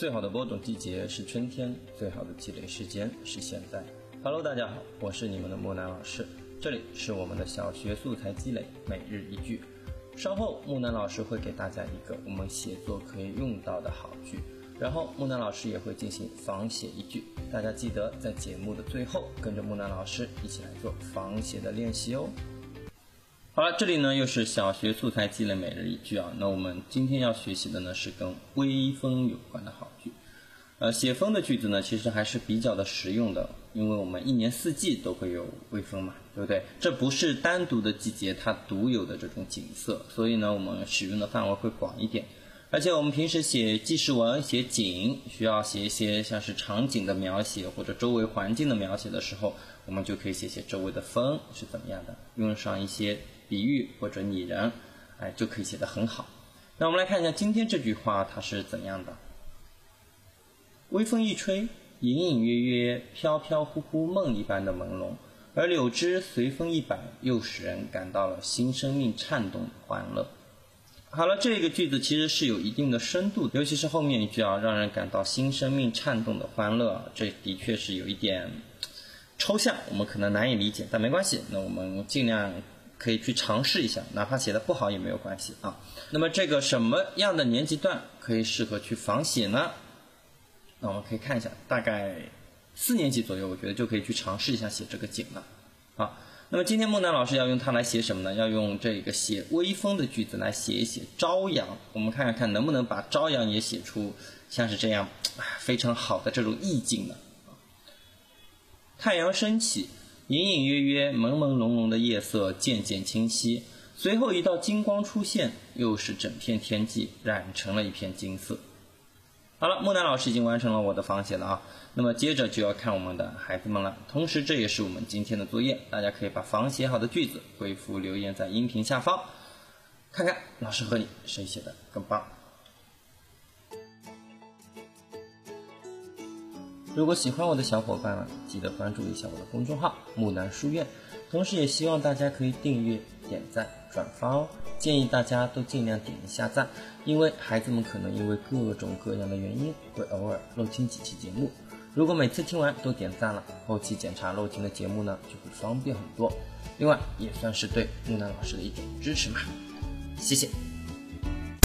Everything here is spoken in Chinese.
最好的播种季节是春天，最好的积累时间是现在。Hello，大家好，我是你们的木南老师，这里是我们的小学素材积累每日一句。稍后木南老师会给大家一个我们写作可以用到的好句，然后木南老师也会进行仿写一句，大家记得在节目的最后跟着木南老师一起来做仿写的练习哦。好了，这里呢又是小学素材积累每日一句啊。那我们今天要学习的呢是跟微风有关的好句。呃，写风的句子呢其实还是比较的实用的，因为我们一年四季都会有微风嘛，对不对？这不是单独的季节它独有的这种景色，所以呢我们使用的范围会广一点。而且我们平时写记事文、写景，需要写一些像是场景的描写或者周围环境的描写的时候，我们就可以写写周围的风是怎么样的，用上一些比喻或者拟人，哎，就可以写得很好。那我们来看一下今天这句话它是怎样的：微风一吹，隐隐约约、飘飘忽忽、梦一般的朦胧，而柳枝随风一摆，又使人感到了新生命颤动的欢乐。好了，这个句子其实是有一定的深度，尤其是后面一句啊，让人感到新生命颤动的欢乐，这的确是有一点抽象，我们可能难以理解，但没关系，那我们尽量可以去尝试一下，哪怕写的不好也没有关系啊。那么这个什么样的年级段可以适合去仿写呢？那我们可以看一下，大概四年级左右，我觉得就可以去尝试一下写这个景了，啊。那么今天木南老师要用它来写什么呢？要用这个写微风的句子来写一写朝阳。我们看看看能不能把朝阳也写出像是这样非常好的这种意境呢？太阳升起，隐隐约约、朦朦胧胧的夜色渐渐清晰，随后一道金光出现，又是整片天际染成了一片金色。好了，木南老师已经完成了我的仿写了啊。那么接着就要看我们的孩子们了。同时，这也是我们今天的作业，大家可以把仿写好的句子回复留言在音频下方，看看老师和你谁写的更棒。如果喜欢我的小伙伴们，记得关注一下我的公众号“木南书院”，同时也希望大家可以订阅、点赞、转发哦。建议大家都尽量点一下赞，因为孩子们可能因为各种各样的原因会偶尔漏听几期节目。如果每次听完都点赞了，后期检查漏听的节目呢就会方便很多。另外也算是对木南老师的一种支持嘛，谢谢。